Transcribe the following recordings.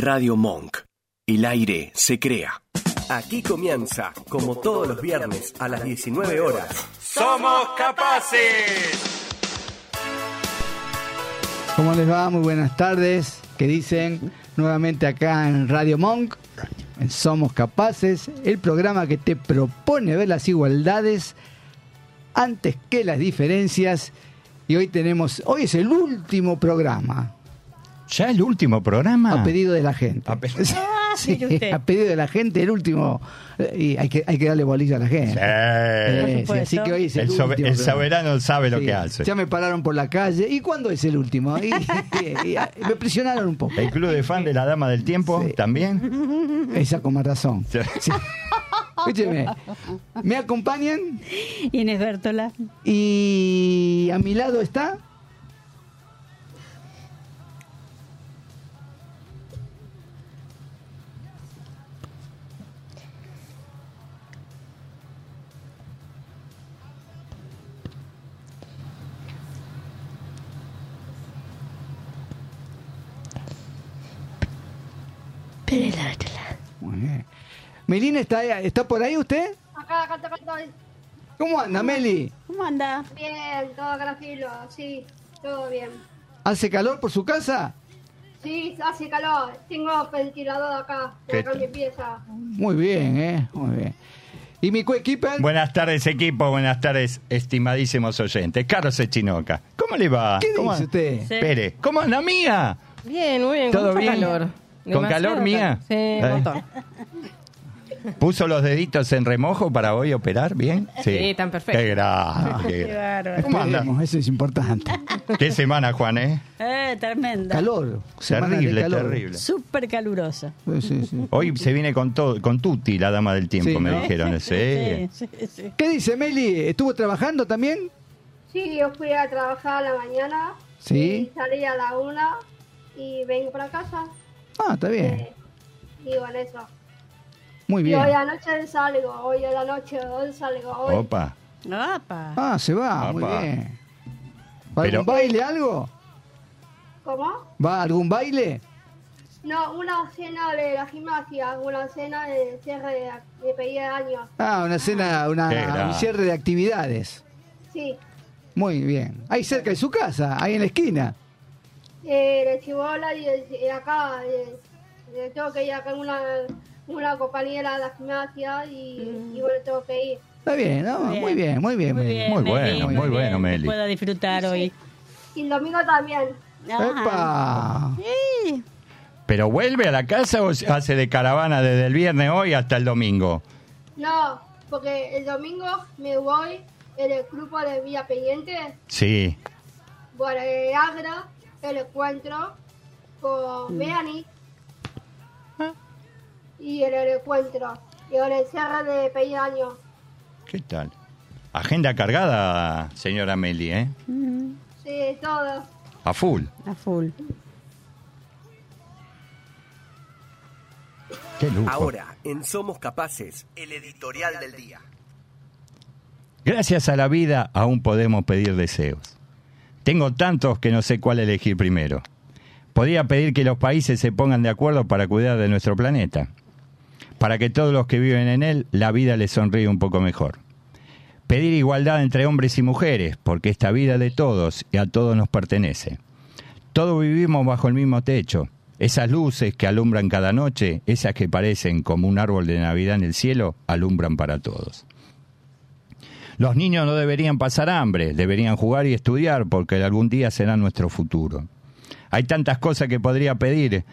Radio Monk. El aire se crea. Aquí comienza, como todos los viernes a las 19 horas. ¡Somos capaces! ¿Cómo les va? Muy buenas tardes. ¿Qué dicen? Nuevamente acá en Radio Monk, en Somos Capaces, el programa que te propone ver las igualdades antes que las diferencias. Y hoy tenemos, hoy es el último programa. ¿Ya el último programa? A pedido de la gente. A pe- Sí, mire usted. a pedido de la gente, el último. Y hay que, hay que darle bolilla a la gente. Sí. Eh, así que hoy es el, El, sobe- último el soberano sabe lo Sí, que hace. Ya me pararon por la calle. ¿Y cuándo es el último? Y, y- y- y me presionaron un poco. El club de fan de la Dama del Tiempo Sí. también. Esa con más razón. Sí. Sí. Escúcheme, me acompañan Inés Bertola. y a mi lado está. Muy bien. Melina, ¿está, ¿está por ahí usted? Acá, acá, acá estoy. ¿Cómo anda, Meli? ¿Cómo anda? Bien, todo tranquilo, sí, todo bien. ¿Hace calor por su casa? Sí, hace calor. Tengo ventilador acá, ¿Qué acá en tal? mi pieza. Muy bien, ¿eh? Muy bien. ¿Y mi coequiper? Buenas tardes, equipo. Buenas tardes, estimadísimos oyentes. Carlos Echinoca. ¿Cómo le va? ¿Qué ¿Cómo dice usted? Sí. Pere, ¿cómo anda, mía? Bien, muy bien. ¿Todo bien? calor. ¿Con calor, mía? Sí, ¿Eh? un montón. ¿Puso los deditos en remojo para hoy operar? ¿Bien? Sí, están perfectos. Qué grande. qué Qué grande. bárbaro. ¿Cómo anda? Esperemos, eso es importante. ¿Qué semana, Juan, eh? Eh, tremenda. Calor. Terrible, calor. terrible. Súper calurosa. Sí, sí, sí. Hoy se viene con todo, con Tuti, la dama del tiempo, Sí, me ¿no? dijeron. Sí. sí, sí, sí. ¿Qué dice Meli? ¿Estuvo trabajando también? Sí, yo fui a trabajar a la mañana. Sí. Y salí a la una y vengo para casa. Ah, está bien. Eh, y bueno, eso. Muy Y bien. hoy anoche salgo, hoy a la noche, hoy salgo, hoy. Opa. Ah, se va, muy bien. ¿Va a Pero- algún baile, algo? ¿Cómo? ¿Va a algún baile? No, una cena de la gimnasia, una cena de cierre de, de pedida de años. Ah, una cena, una, Qué grande. un cierre de actividades. Sí. Muy bien. Ahí cerca de su casa, ahí en la esquina. Eh, de Chibola y de, de acá, de- de- tengo que ir acá en una, una compañera de la gimnasia y, y bueno, tengo que ir. Está bien, ¿no? Muy bien, muy bien. Muy bien, Muy Meli, bueno, muy bueno, que Meli. pueda disfrutar hoy. Y el domingo también. ¡Epa! Sí. ¿Pero vuelve a la casa o se hace de caravana desde el viernes hoy hasta el domingo? No, porque el domingo me voy en el grupo de Villa Pendiente, Sí. por el Agra, el encuentro con Melanie y en el encuentro y el cierre de años. ¿Qué tal? Agenda cargada, señora Meli, ¿eh? Ujú. Sí, todo. A full. A full. Qué lujo. Ahora, en Somos Capaces, el editorial del día. Gracias a la vida aún podemos pedir deseos. Tengo tantos que no sé cuál elegir primero. Podría pedir que los países se pongan de acuerdo para cuidar de nuestro planeta, para que todos los que viven en él la vida les sonríe un poco mejor. Pedir igualdad entre hombres y mujeres, porque esta vida de todos y a todos nos pertenece. Todos vivimos bajo el mismo techo. Esas luces que alumbran cada noche, esas que parecen como un árbol de Navidad en el cielo, alumbran para todos. Los niños no deberían pasar hambre, deberían jugar y estudiar porque algún día será nuestro futuro. Hay tantas cosas que podría pedir,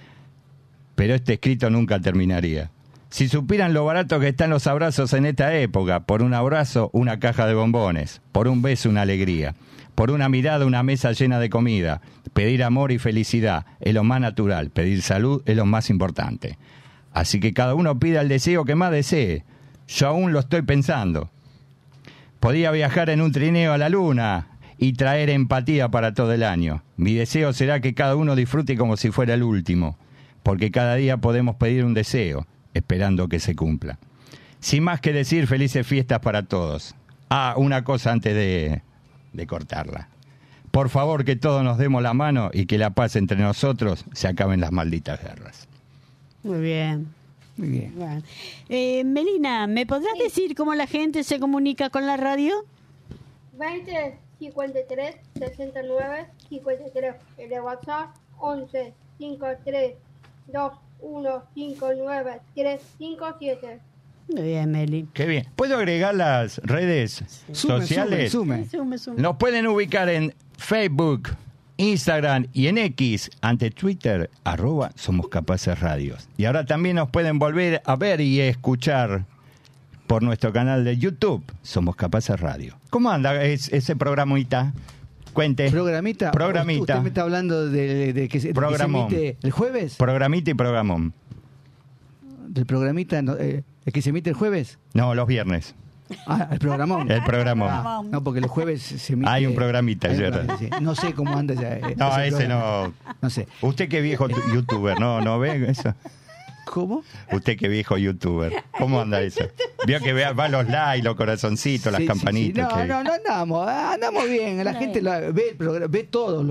pero este escrito nunca terminaría. Si supieran lo barato que están los abrazos en esta época, por un abrazo una caja de bombones, por un beso una alegría, por una mirada una mesa llena de comida, pedir amor y felicidad es lo más natural, pedir salud es lo más importante. Así que cada uno pida el deseo que más desee. Yo aún lo estoy pensando. Podía viajar en un trineo a la luna y traer empatía para todo el año. Mi deseo será que cada uno disfrute como si fuera el último, porque cada día podemos pedir un deseo, esperando que se cumpla. Sin más que decir, felices fiestas para todos. Ah, una cosa antes de, de cortarla. Por favor, que todos nos demos la mano y que la paz entre nosotros se acaben las malditas guerras. Muy bien. Muy bien. Bueno. Eh, Melina, ¿me podrás decir cómo la gente se comunica con la radio? 20 53 69 53. El de WhatsApp 11 53 21 59 357. Muy bien, Meli. Qué bien. ¿Puedo agregar las redes Sume, sociales? sume. Sume, sume. Nos pueden ubicar en Facebook, Instagram y en X, ante Twitter, arroba Somos Capaces Radios. Y ahora también nos pueden volver a ver y escuchar por nuestro canal de YouTube, Somos Capaces Radio. ¿Cómo anda es- ese programita? Cuente. ¿Programita? Programita. ¿Usted me está hablando de, de que, se, que emite el jueves? Programita y programón. ¿Del programita eh, el que se emite el jueves? No, los viernes. Ah, el programón. El programón. Ah, no, porque los jueves se emite... Hay un programita, Hay un ayer. programa, sí. No sé cómo anda ese, No, ese ese programa. no. No sé. Usted qué viejo tu- youtuber, ¿no? ¿No ve eso? ¿Cómo? Usted qué viejo youtuber. ¿Cómo anda eso? Vio que vea, va los likes, los corazoncitos, las Sí, sí, sí. campanitas. No, que- no, no andamos, andamos bien. La gente la- ve, el programa- ve todos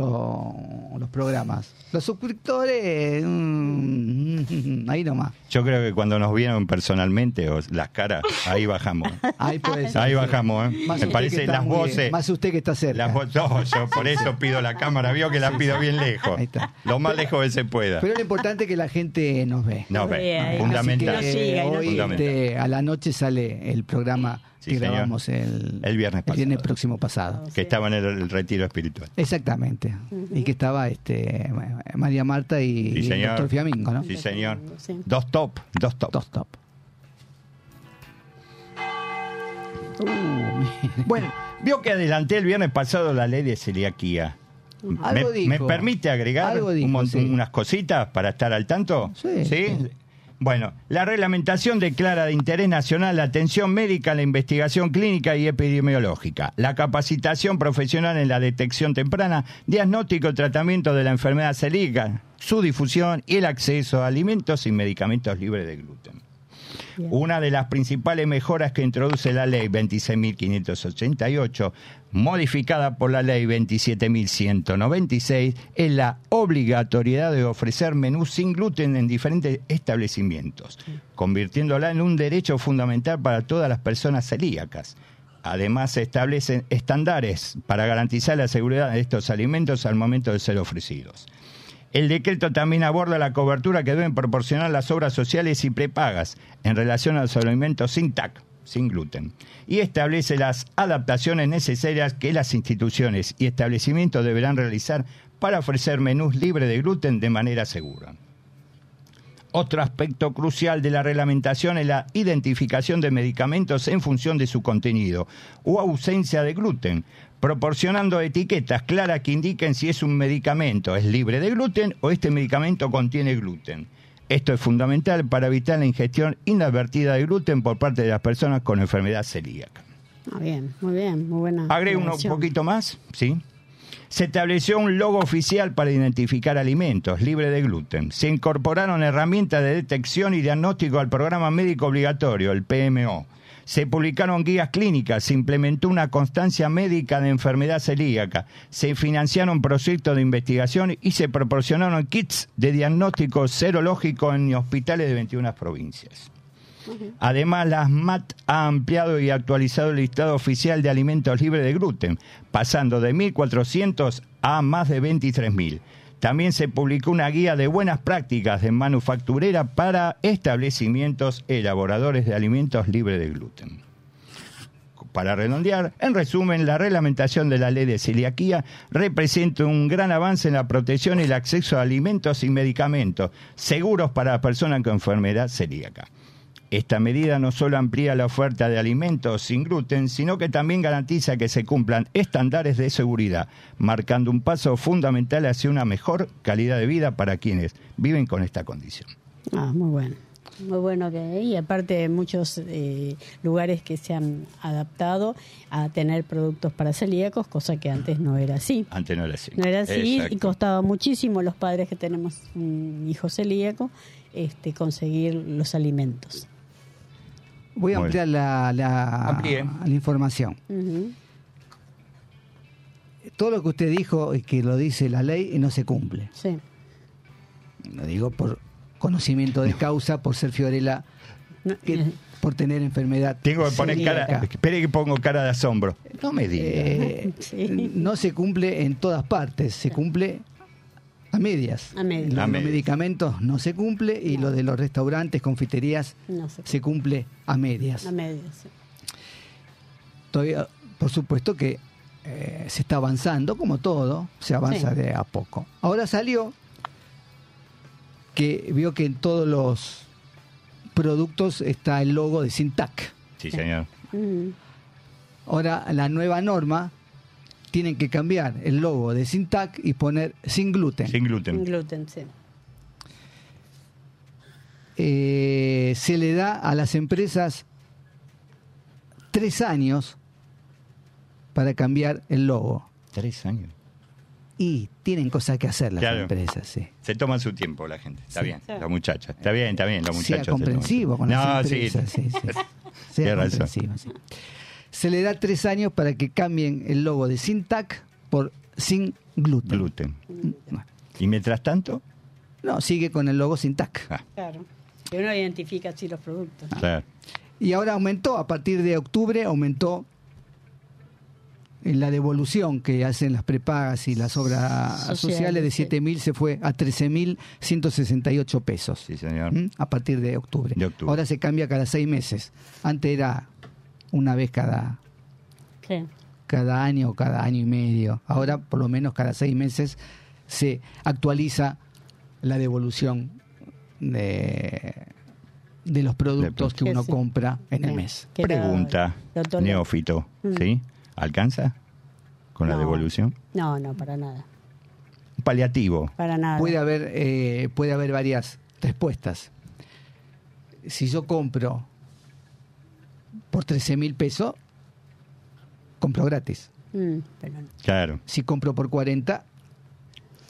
los, los programas. Los suscriptores, mm, ahí nomás. Yo creo que cuando nos vieron personalmente, o las caras, ahí bajamos. Ahí puede ser. Ahí bajamos, ¿eh? Más Me usted parece está las muy- voces. Más usted que está cerca. Las no, yo por eso pido la cámara, vio que la pido bien lejos. Ahí está. Lo más lejos que se pueda. Pero lo importante es que la gente nos ve. No, Ve, ve, ahí. fundamental. Así que, Eh, siga y no hoy Fundamental. este, a la noche sale el programa Sí, que señor. grabamos el, El viernes pasado. próximo pasado. Que estaba en el, el retiro espiritual. Exactamente. Y que estaba este María Marta y, Sí, y el señor. doctor Fiamingo, ¿no? Sí, señor. Sí. Dos top, dos top. Dos top. Uh. Bueno, vio que adelanté el viernes pasado la ley de celiaquía. Algo ¿Me, dijo. me permite agregar Algo un dijo, sí. unas cositas para estar al tanto? Sí. Bueno, la reglamentación declara de interés nacional la atención médica, la investigación clínica y epidemiológica, la capacitación profesional en la detección temprana, diagnóstico y tratamiento de la enfermedad celíaca, su difusión y el acceso a alimentos y medicamentos libres de gluten. Bien. Una de las principales mejoras que introduce la ley 26.588, modificada por la ley 27.196, es la obligatoriedad de ofrecer menús sin gluten en diferentes establecimientos, convirtiéndola en un derecho fundamental para todas las personas celíacas. Además, se establecen estándares para garantizar la seguridad de estos alimentos al momento de ser ofrecidos. El decreto también aborda la cobertura que deben proporcionar las obras sociales y prepagas en relación a los alimentos sin TAC, sin gluten, y establece las adaptaciones necesarias que las instituciones y establecimientos deberán realizar para ofrecer menús libres de gluten de manera segura. Otro aspecto crucial de la reglamentación es la identificación de medicamentos en función de su contenido o ausencia de gluten, proporcionando etiquetas claras que indiquen si es un medicamento es libre de gluten o este medicamento contiene gluten. Esto es fundamental para evitar la ingestión inadvertida de gluten por parte de las personas con enfermedad celíaca. Ah, bien, muy bien, muy buena. Agrego un poquito más, ¿sí? Se estableció un logo oficial para identificar alimentos libres de gluten. Se incorporaron herramientas de detección y diagnóstico al programa médico obligatorio, el PMO. Se publicaron guías clínicas, se implementó una constancia médica de enfermedad celíaca, se financiaron proyectos de investigación y se proporcionaron kits de diagnóstico serológico en hospitales de 21 provincias. Además, la SMAT ha ampliado y actualizado el listado oficial de alimentos libres de gluten, pasando de 1.400 a más de 23.000. También se publicó una guía de buenas prácticas de manufacturera para establecimientos elaboradores de alimentos libres de gluten. Para redondear, en resumen, la reglamentación de la ley de celiaquía representa un gran avance en la protección y el acceso a alimentos y medicamentos seguros para personas con enfermedad celíaca. Esta medida no solo amplía la oferta de alimentos sin gluten, sino que también garantiza que se cumplan estándares de seguridad, marcando un paso fundamental hacia una mejor calidad de vida para quienes viven con esta condición. Ah, muy bueno. Muy bueno que y aparte muchos eh, lugares que se han adaptado a tener productos para celíacos, cosa que antes no era así. Antes no era así. No era así y costaba muchísimo los padres que tenemos un hijo celíaco este, conseguir los alimentos. Voy a ampliar la, la, información. Todo lo que usted dijo y que lo dice la ley y no se cumple. Sí. Lo digo por conocimiento de causa por ser Fiorella, que- eh, por tener enfermedad. Tengo que poner celíaca. cara. Espere que pongo cara de asombro. No me diga. Eh, Sí. No se cumple en todas partes, se cumple a medias. A medias. Lo- A Los medicamentos no se cumple y lo de los restaurantes, confiterías, no se cumple a medias. A medias. sí. Todavía, por supuesto que eh, se está avanzando, como todo, se avanza Sí. de a poco. Ahora salió que vio que en todos los productos está el logo de Sintac. Sí, señor. Mm, Ahora la nueva norma tienen que cambiar el logo de Sintac y poner sin gluten. Sin gluten. gluten, sí. Eh, se le da a las empresas tres años para cambiar el logo. Tres años. Y tienen cosas que hacer las Claro. empresas, sí. Se toman su tiempo la gente. Está Sí. bien. Sí. La muchacha. Está bien, está bien. Los sea muchachos. se toman comprensivo su- con no, las sí. empresas. Sí, sí. Sea Tiene razón. comprensivo, sí. Se le da tres años para que cambien el logo de Sintac por sin gluten. Gluten. Y mientras tanto, No, sigue con el logo Sintac. ah, Claro. Que uno identifica así los productos. claro. Y ahora aumentó, a partir de octubre aumentó en la devolución que hacen las prepagas y las obras Sociales, sociales de sí. 7.000 se fue a 13.168 pesos. Sí, señor. ¿Mm? A partir de octubre. De octubre. Ahora se cambia cada seis meses. Antes era una vez cada, Sí. cada año o cada año y medio. Ahora por lo menos cada seis meses se actualiza la devolución de, de los productos que uno sí. compra en el mes. Pregunta, doctor- neófito. Mm. ¿Sí? ¿Alcanza con la No. devolución? No, no, para nada. Un Paliativo. Para nada. Puede haber, eh, puede haber varias respuestas. Si yo compro por 13 mil pesos, compro gratis. Mm. Claro. Si compro por 40,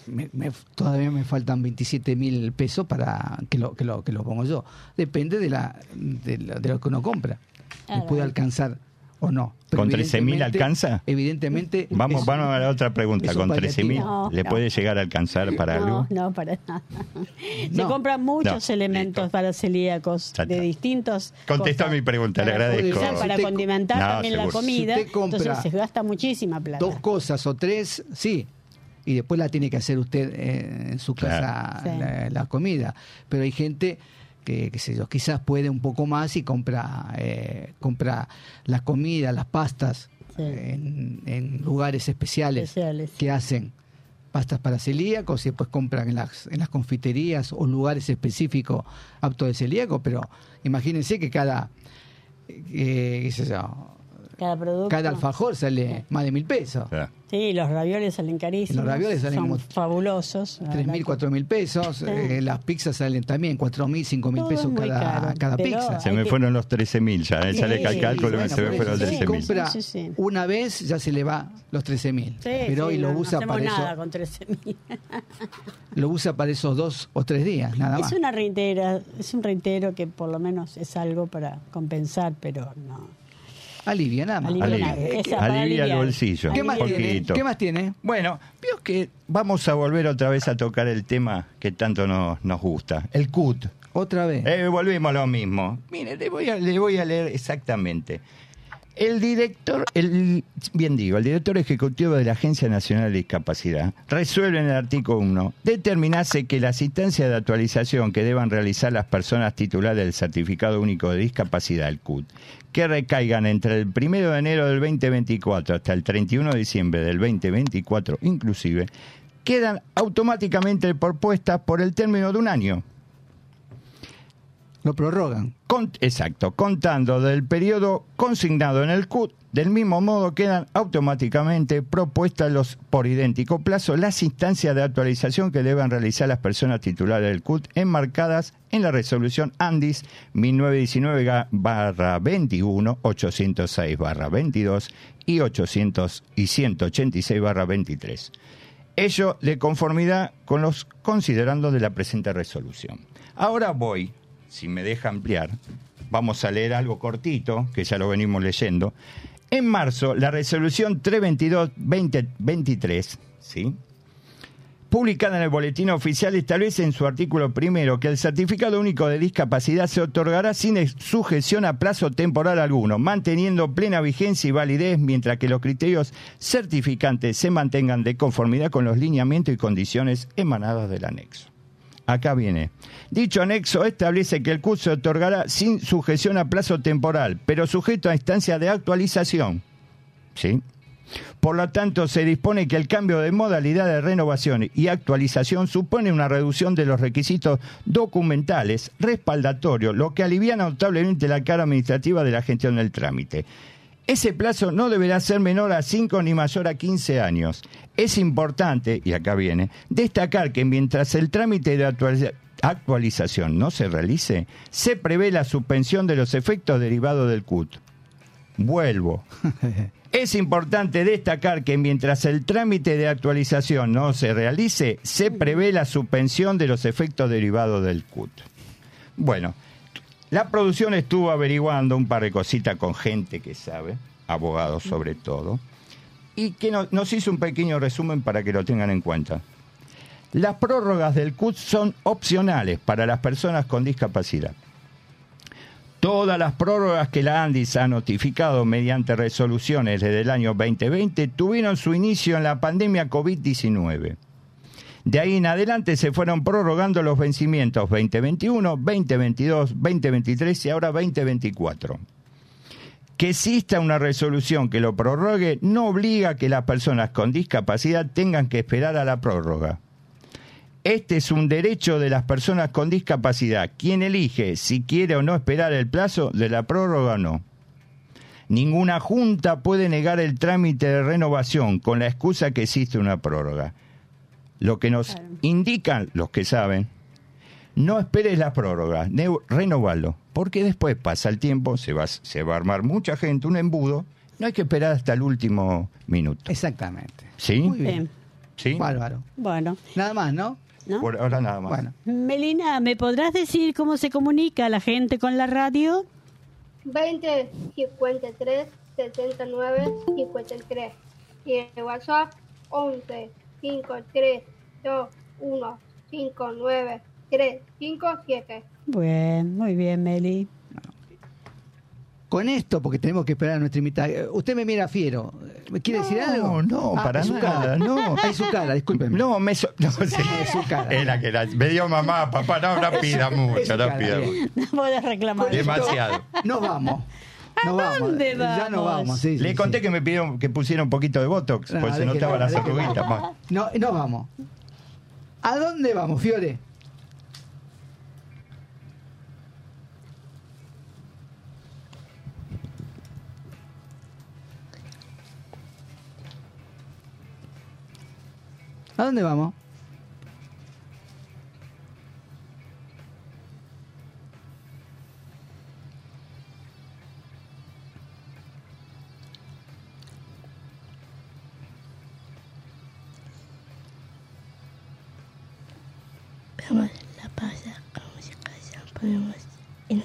me- me- todavía me faltan 27 mil pesos para que lo, que, lo, que lo pongo yo. Depende de, la, de, lo, de lo que uno compra. Me Claro. puede alcanzar o no. ¿Con 13.000 evidentemente- alcanza? Evidentemente. Vamos, es- vamos a la otra pregunta. ¿Con 13.000 paliativo. le No, puede no. llegar a alcanzar para no, algo? no, para nada. Se No. compran muchos No, elementos listo. para celíacos de distintos. Contestó mi pregunta, le agradezco. Para Si condimentar No, también la comida. Si entonces se gasta muchísima plata. dos cosas o tres, sí. Y después la tiene que hacer usted eh, en su Claro. casa Sí. la, la comida. Pero hay gente que, qué sé yo, quizás puede un poco más y compra, eh, compra la comida, las pastas Sí. en, en lugares especiales, Especiales. que hacen pastas para celíacos y después compran en las, en las confiterías o lugares específicos aptos de celíaco. Pero imagínense que cada, eh, qué sé yo, Cada producto. cada alfajor sale más de mil pesos. Sí, los ravioles salen carísimos. Los ravioles salen Son como fabulosos. Tres mil, cuatro mil pesos. eh, las pizzas salen también cuatro mil, cinco mil pesos cada, caro, cada pizza. se me que- fueron los 13.000 ya. eh, ya le Sí, cálculo Bueno, se me fueron los 13.000. compra Sí, sí, sí. una vez ya se le va los 13 mil. Sí, pero sí, hoy lo no, usa no para nada eso, con 13.000. lo usa para esos dos o tres días, nada más. Es una reitera, es un reitero que por lo menos es algo para compensar, pero no. Alivia nada más. Alivia, Alivia. nada, ¿Qué- esa, para Alivia el bolsillo. ¿Qué más tiene? ¿Qué más tiene? Bueno, veo que vamos a volver otra vez a tocar el tema que tanto nos, nos gusta, el CUT. Otra vez. Eh, volvimos a lo mismo. Mire, le voy a, le voy a leer exactamente. El director, el, bien digo, el director ejecutivo de la Agencia Nacional de Discapacidad resuelve en el artículo 1 determinarse que la asistencia de actualización que deban realizar las personas titulares del Certificado Único de Discapacidad, el CUT, que recaigan entre el 1 de enero del 2024 hasta el 31 de diciembre del 2024 inclusive, quedan automáticamente propuestas por el término de un año. Lo prorrogan. Exacto, contando del periodo consignado en el CUT, del mismo modo quedan automáticamente propuestas los, por idéntico plazo las instancias de actualización que deban realizar las personas titulares del CUT enmarcadas en la resolución ANDIS 1919-21, 806-22 y 800 y 186-23. Ello de conformidad con los considerandos de la presente resolución. Ahora voy, si me deja ampliar, vamos a leer algo cortito, que ya lo venimos leyendo. En marzo, la resolución 322-2023, ¿sí? publicada en el Boletín Oficial, establece en su artículo primero que el certificado único de discapacidad se otorgará sin sujeción a plazo temporal alguno, manteniendo plena vigencia y validez mientras que los criterios certificantes se mantengan de conformidad con los lineamientos y condiciones emanadas del anexo. Acá viene. Dicho anexo establece que el curso se otorgará sin sujeción a plazo temporal, pero sujeto a instancia de actualización. ¿Sí? Por lo tanto, se dispone que el cambio de modalidad de renovación y actualización supone una reducción de los requisitos documentales respaldatorios, lo que alivia notablemente la carga administrativa de la gestión del trámite. Ese plazo no deberá ser menor a 5 ni mayor a 15 años. Es importante, y acá viene, destacar que mientras el trámite de actualiza- actualización no se realice, se prevé la suspensión de los efectos derivados del CUT. Vuelvo. Es importante destacar que mientras el trámite de actualización no se realice, se prevé la suspensión de los efectos derivados del CUT. Bueno, la producción estuvo averiguando un par de cositas con gente que sabe, abogados sobre todo, y que no- nos hizo un pequeño resumen para que lo tengan en cuenta. Las prórrogas del CUT son opcionales para las personas con discapacidad. Todas las prórrogas que la ANDIS ha notificado mediante resoluciones desde el año 2020 tuvieron su inicio en la pandemia COVID-19. De ahí en adelante se fueron prorrogando los vencimientos 2021, 2022, 2023 y ahora 2024. Que exista una resolución que lo prorrogue no obliga a que las personas con discapacidad tengan que esperar a la prórroga. Este es un derecho de las personas con discapacidad, quien elige si quiere o no esperar el plazo de la prórroga o no. Ninguna junta puede negar el trámite de renovación con la excusa que existe una prórroga. Lo que nos indican los que saben, no esperes la prórroga, renovalo, porque después pasa el tiempo, se va, se va a armar mucha gente, un embudo, no hay que esperar hasta el último minuto. Exactamente. ¿Sí? Muy bien. Bien. ¿Sí? Bárbaro. Bueno, Nada más, ¿no? ¿no? Por ahora nada más. Bueno. Melina, ¿me podrás decir cómo se comunica la gente con la radio? 20 53 69 53 y el WhatsApp 11 53 2 1 5 9 3 5 7 Bien, muy bien, Meli. Con esto, porque tenemos que esperar a nuestra invitada. eh, Usted me mira fiero. ¿Me quiere decir No, algo? no, para es su nada, cara. no. Es su cara, discúlpeme. No, me so- no, sí. Es su cara. Es la que la- me dio mamá, papá, no, no pida su mucho, no pida mucho. No podés reclamar. Demasiado. Nos vamos. Nos vamos. dónde Ya nos vamos? sí, sí, Le conté sí. que me pidieron que pusiera un poquito de Botox, No, pues se notaba las déjelo. arruguitas más. No, nos vamos. ¿A dónde vamos, Fiore? ¿A dónde vamos? Vemos la pasa, como se casa, ponemos y no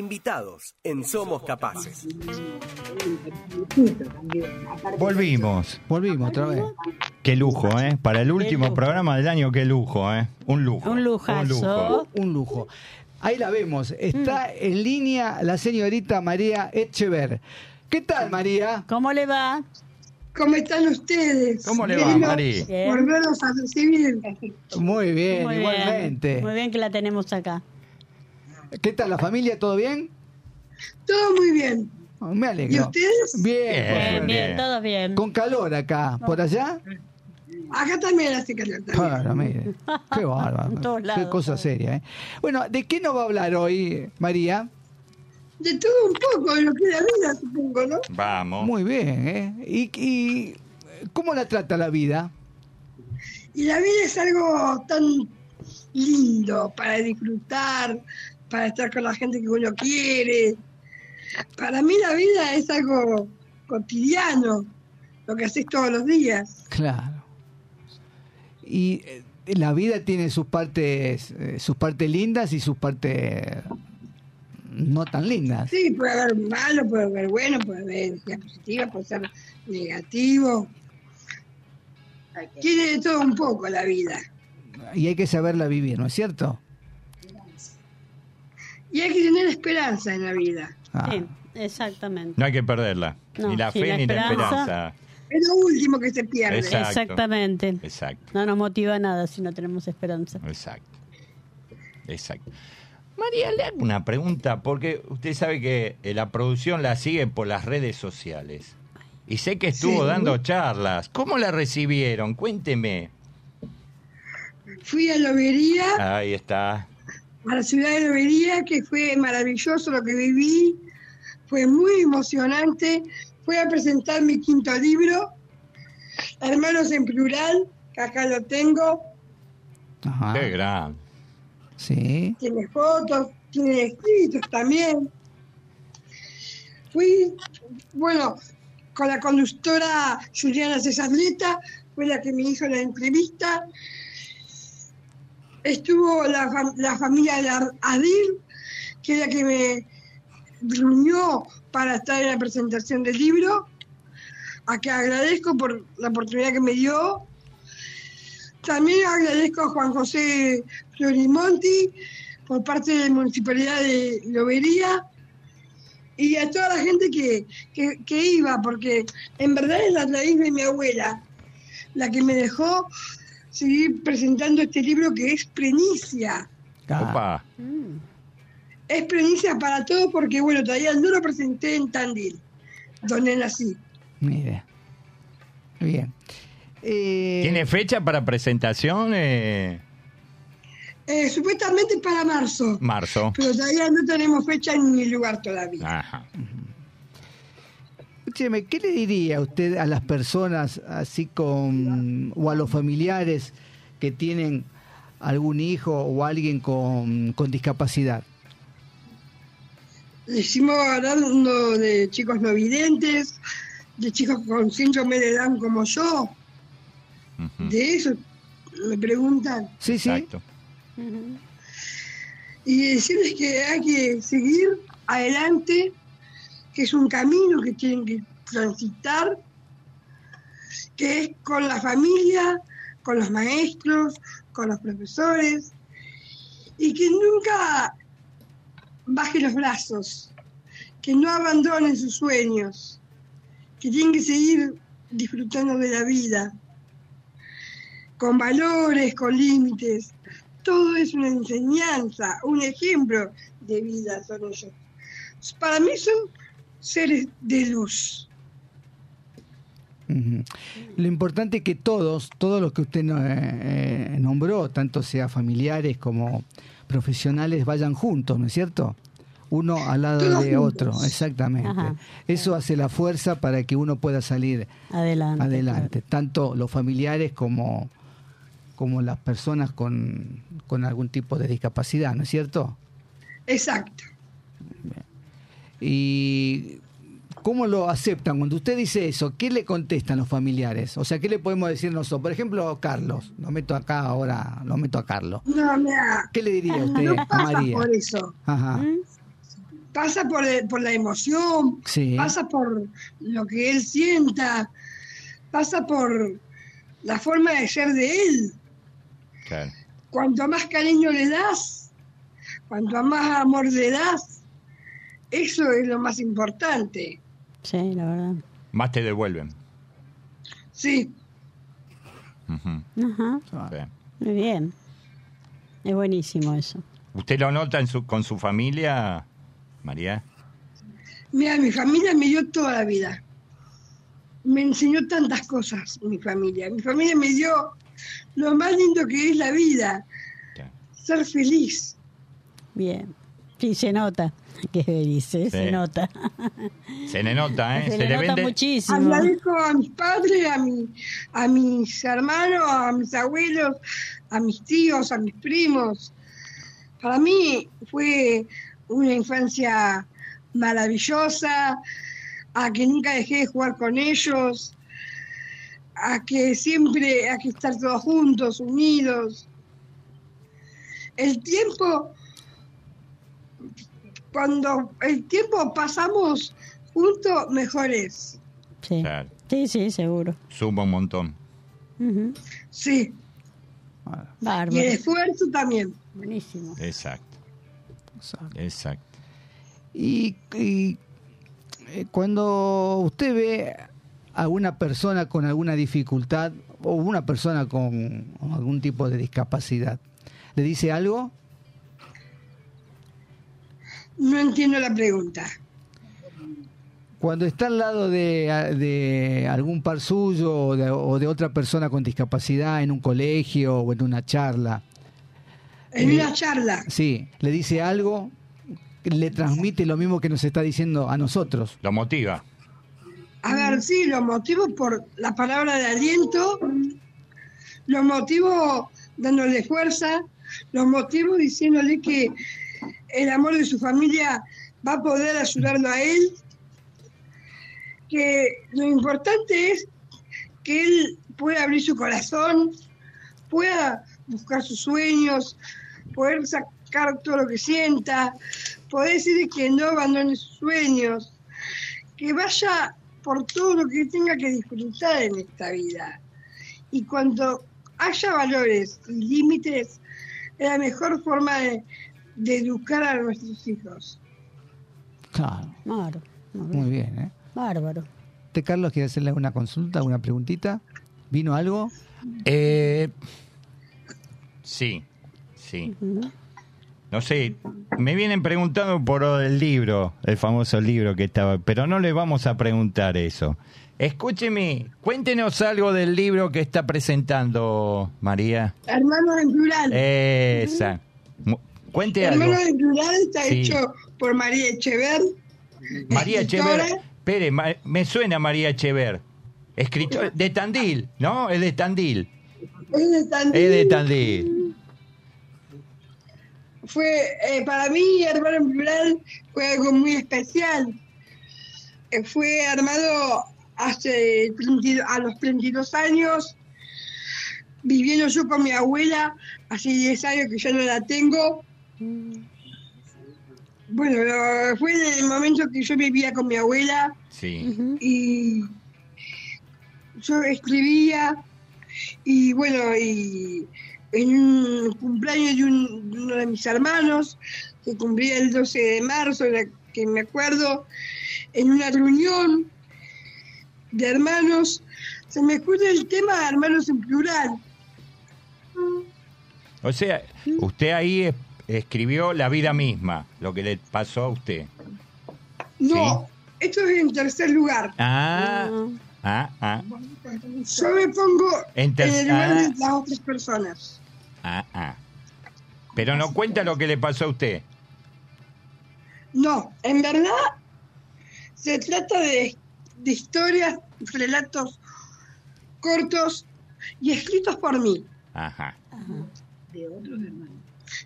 Invitados en Somos Capaces. Volvimos. Volvimos otra vez. Qué lujo, ¿eh? Para el último lujo. programa del año, qué lujo, ¿eh? Un lujo. Un lujazo. Un lujo. Un lujo. Ahí la vemos. Está en línea la señorita María Echever. ¿Qué tal, María? ¿Cómo le va? ¿Cómo están ustedes? ¿Cómo le va? Bien. Volverlos a recibir. Muy bien, Muy igualmente. bien. Muy bien que la tenemos acá. ¿Qué tal la familia? ¿Todo bien? Todo muy bien. Oh, Me alegro. ¿Y ustedes? Bien, Bien, Bien, todo bien. Con calor acá. ¿Por allá? Acá también hace calor. también. Claro, mire. Qué bárbaro. Qué cosa seria, ¿eh? Bueno, ¿de qué nos va a hablar hoy, María? De todo un poco, de lo que es la vida, supongo, ¿no? Vamos. Muy bien, ¿eh? ¿Y, y cómo la trata la vida? Y la vida es algo tan lindo para disfrutar, para estar con la gente que uno quiere. Para mí la vida es algo cotidiano, lo que haces todos los días. Claro. Y eh, la vida tiene sus partes, eh, sus partes lindas y sus partes no tan lindas. Sí, puede haber malo, puede haber bueno, puede haber energía positiva, puede ser negativo. Tiene de todo un poco la vida. Y hay que saberla vivir, ¿no es cierto? Y hay que tener esperanza en la vida. Ah, Sí, exactamente. No hay que perderla. No, ni la fe la ni la esperanza. Es lo último que se pierde. Exacto. Exactamente. Exacto. No nos motiva nada si no tenemos esperanza. Exacto. Exacto. María, le hago una pregunta, porque usted sabe que eh, la producción la sigue por las redes sociales. Y sé que estuvo Sí. dando charlas. ¿Cómo la recibieron? Cuénteme. Fui a Lobería, Ahí está. A la ciudad de Lobería, que fue maravilloso lo que viví. Fue muy emocionante. Fui a presentar mi quinto libro, Hermanos en Plural, que acá lo tengo. ajá. Qué gran. Sí. tiene fotos, tiene escritos también. Fui, bueno, con la conductora Juliana Cesarleta, fue la que me hizo la entrevista. Estuvo la, la familia de Adil, que es la que me reunió para estar en la presentación del libro, a que agradezco por la oportunidad que me dio. También agradezco a Juan José Florimonti por parte de la Municipalidad de Lobería y a toda la gente que, que- que iba, porque en verdad es la raíz de mi abuela, la que me dejó seguir presentando este libro que es Prenicia. Opa. Mm. Es Prenicia para todos porque, bueno, todavía no lo presenté en Tandil, donde nací. mire. Bien. Eh, ¿Tiene fecha para presentación? Eh, Eh, supuestamente para marzo, marzo. pero todavía no tenemos fecha ni lugar todavía. Ajá. Escúcheme, ¿qué le diría usted a las personas así con o a los familiares que tienen algún hijo o alguien con, con discapacidad? Decimos hablando de chicos no videntes, de chicos con síndrome de Down como yo, de eso me preguntan. Sí, sí. Exacto. Y decirles que hay que seguir adelante, que es un camino que tienen que transitar, que es con la familia, con los maestros, con los profesores, y que nunca bajen los brazos, que no abandonen sus sueños, que tienen que seguir disfrutando de la vida, con valores, con límites. Todo es una enseñanza, un ejemplo de vida son ellos. Para mí son seres de luz. Lo importante es que todos, todos los que usted no- eh, eh, nombró, tanto sea familiares como profesionales, vayan juntos, ¿no es cierto? Uno al lado Todos de juntos. otro, exactamente. Ajá. Eso hace la fuerza para que uno pueda salir Adelante. adelante, tanto los familiares como, como las personas con, con algún tipo de discapacidad, ¿no es cierto? Exacto. ¿Y cómo lo aceptan? Cuando usted dice eso, ¿qué le contestan los familiares? O sea, ¿qué le podemos decir nosotros? Por ejemplo, Carlos, lo meto acá ahora, lo meto a Carlos. No, mira, ¿Qué le diría usted no a pasa María? por eso. Ajá. ¿Mm? pasa por, la emoción, Sí. pasa por lo que él sienta, pasa por la forma de ser de él. Claro. Cuanto más cariño le das, cuanto más amor le das, eso es lo más importante. Sí, la verdad. Más te devuelven. Sí, Ajá, Ah, sí. muy bien. Es buenísimo eso. ¿Usted lo nota en su, con su familia, María? mira, mi familia me dio toda la vida. Me enseñó tantas cosas, mi familia. Mi familia me dio lo más lindo que es la vida, ser feliz. Bien. Sí, se nota que es feliz, ¿eh? se Sí. nota. Se le nota, ¿eh? Se, le, nota vende. muchísimo. Agradezco a mis padres, a, mi, a mis hermanos, a mis abuelos, a mis tíos, a mis primos. Para mí fue una infancia maravillosa, a que nunca dejé de jugar con ellos, a que siempre hay que estar todos juntos, unidos. El tiempo, cuando el tiempo pasamos juntos, mejor es. Sí. Claro. sí, sí, seguro. Suma un montón. Sí, ah, y Bárbaro. el esfuerzo también. Buenísimo. Exacto, exacto. exacto. Y, y, eh, cuando usted ve a una persona con alguna dificultad o una persona con algún tipo de discapacidad, ¿le dice algo? No entiendo la pregunta. Cuando está al lado de, de algún par suyo o de, o de otra persona con discapacidad en un colegio o en una charla, En Eh, una charla, sí, le dice algo, le transmite lo mismo que nos está diciendo a nosotros. Lo motiva. a ver, sí, lo motivo por la palabra de aliento, lo motivo dándole fuerza, lo motivo diciéndole que el amor de su familia va a poder ayudarlo a él, que lo importante es que él pueda abrir su corazón, pueda buscar sus sueños, poder sacar todo lo que sienta, poder decir que no abandone sus sueños, que vaya por todo lo que tenga que disfrutar en esta vida. Y cuando haya valores y límites, es la mejor forma de, de educar a nuestros hijos. Claro, Bárbaro. Muy bien. muy bien. ¿eh? Bárbaro. ¿Usted, Carlos, quiere hacerle una consulta, una preguntita? ¿Vino algo? Eh, sí, sí. No sé, me vienen preguntando por del libro, el famoso libro que estaba, pero no le vamos a preguntar eso. Escúcheme, cuéntenos algo del libro que está presentando María. Hermanos en plural. Esa. Cuente algo. Hermanos en plural está Sí. hecho por María Echever. María escritora. Echever. Espere, ma- me suena María Echever. Escritor de Tandil, ¿no? Es de Tandil. Es de Tandil. Es de Tandil. fue eh, para mí Hermano en Plural fue algo muy especial. Eh, fue armado hace 32 a los 32 años, viviendo yo con mi abuela, hace 10 años que ya no la tengo. Bueno, fue en el momento que yo vivía con mi abuela Sí. Y yo escribía y bueno, y en un cumpleaños de, un- de uno de mis hermanos, que cumplía el 12 de marzo, la que me acuerdo, en una reunión de hermanos, se me escucha el tema de hermanos en plural. O sea, usted ahí es- escribió la vida misma, lo que le pasó a usted. No, esto es en tercer lugar. Ah, Ah, ah, ah, Yo me pongo En el lugar ah. de las otras personas. ah, ah. Pero no cuenta lo que le pasó a usted. No, en verdad se trata de, de historias, relatos cortos y escritos por mí, Ajá. de otros hermanos.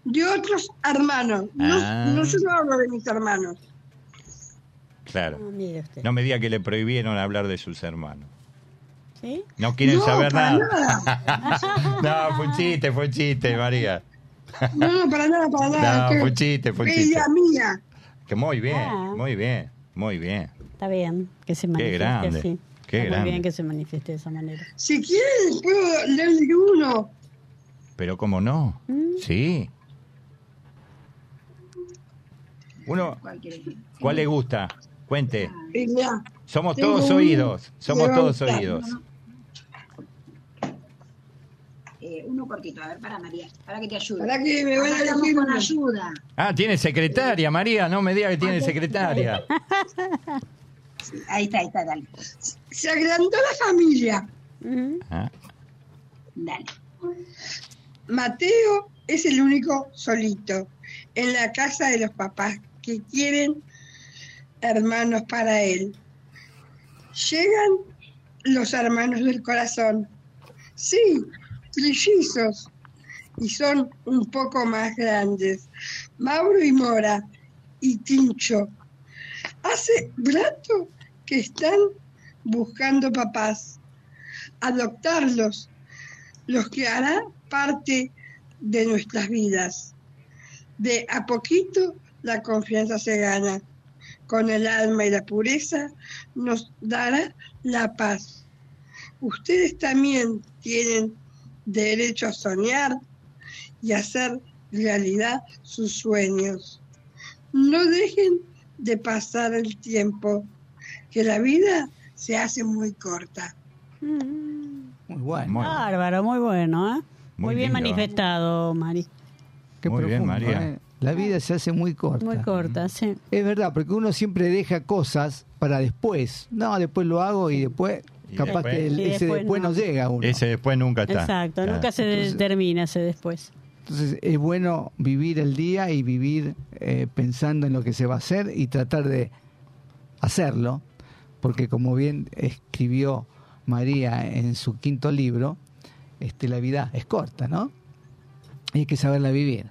No, Ah. no solo hablo de mis hermanos. Claro. ah. No me diga que le prohibieron hablar de sus hermanos. ¿Sí? No quieren No, saber para nada. no, fue un chiste, fue un chiste, María. No, no, para nada, para nada. No, fue un chiste, fue un chiste. idea mía. Que muy bien, Ah. muy bien, muy bien. Está bien que se manifieste grande, así. qué Está grande. muy bien que se manifieste de esa manera. Si quieren, puedo leerle uno. Pero cómo no, Mm. sí. Uno, ¿cuál le gusta? Cuente. Somos todos oídos, somos todos oídos. Eh, uno cortito, a ver, para María, para que te ayude. para que me van a elegir con ayuda. Ah, tiene secretaria, María, no me diga que tiene secretaria. Ahí está, ahí está, dale. Se agrandó la familia. Ah, Dale. Mateo es el único solito en la casa de los papás que quieren hermanos para él. Llegan los hermanos del corazón. Sí, trillizos. Y son un poco más grandes. Mauro y Mora y Tincho. Hace rato que están buscando papás. Adoptarlos los que hará parte de nuestras vidas. De a poquito la confianza se gana. Con el alma y la pureza nos dará la paz. Ustedes también tienen derecho a soñar y hacer realidad sus sueños. No dejen de pasar el tiempo, que la vida se hace muy corta. Muy bueno. Muy- Bárbaro, muy bueno, ¿eh? Muy, Muy bien lindo, manifestado, Mari. Qué Muy bien, María. ¿eh? La vida se hace muy corta. Muy corta, sí. Es verdad, porque uno siempre deja cosas para después. No, después lo hago y después, Y capaz después- que el- ese después después no. no. llega a uno. Ese después nunca está. Exacto, Claro. nunca se Entonces- termina ese después. Entonces es bueno vivir el día y vivir eh, pensando en lo que se va a hacer y tratar de hacerlo, porque como bien escribió María en su quinto libro, este, la vida es corta, ¿no? Y hay que saberla vivir,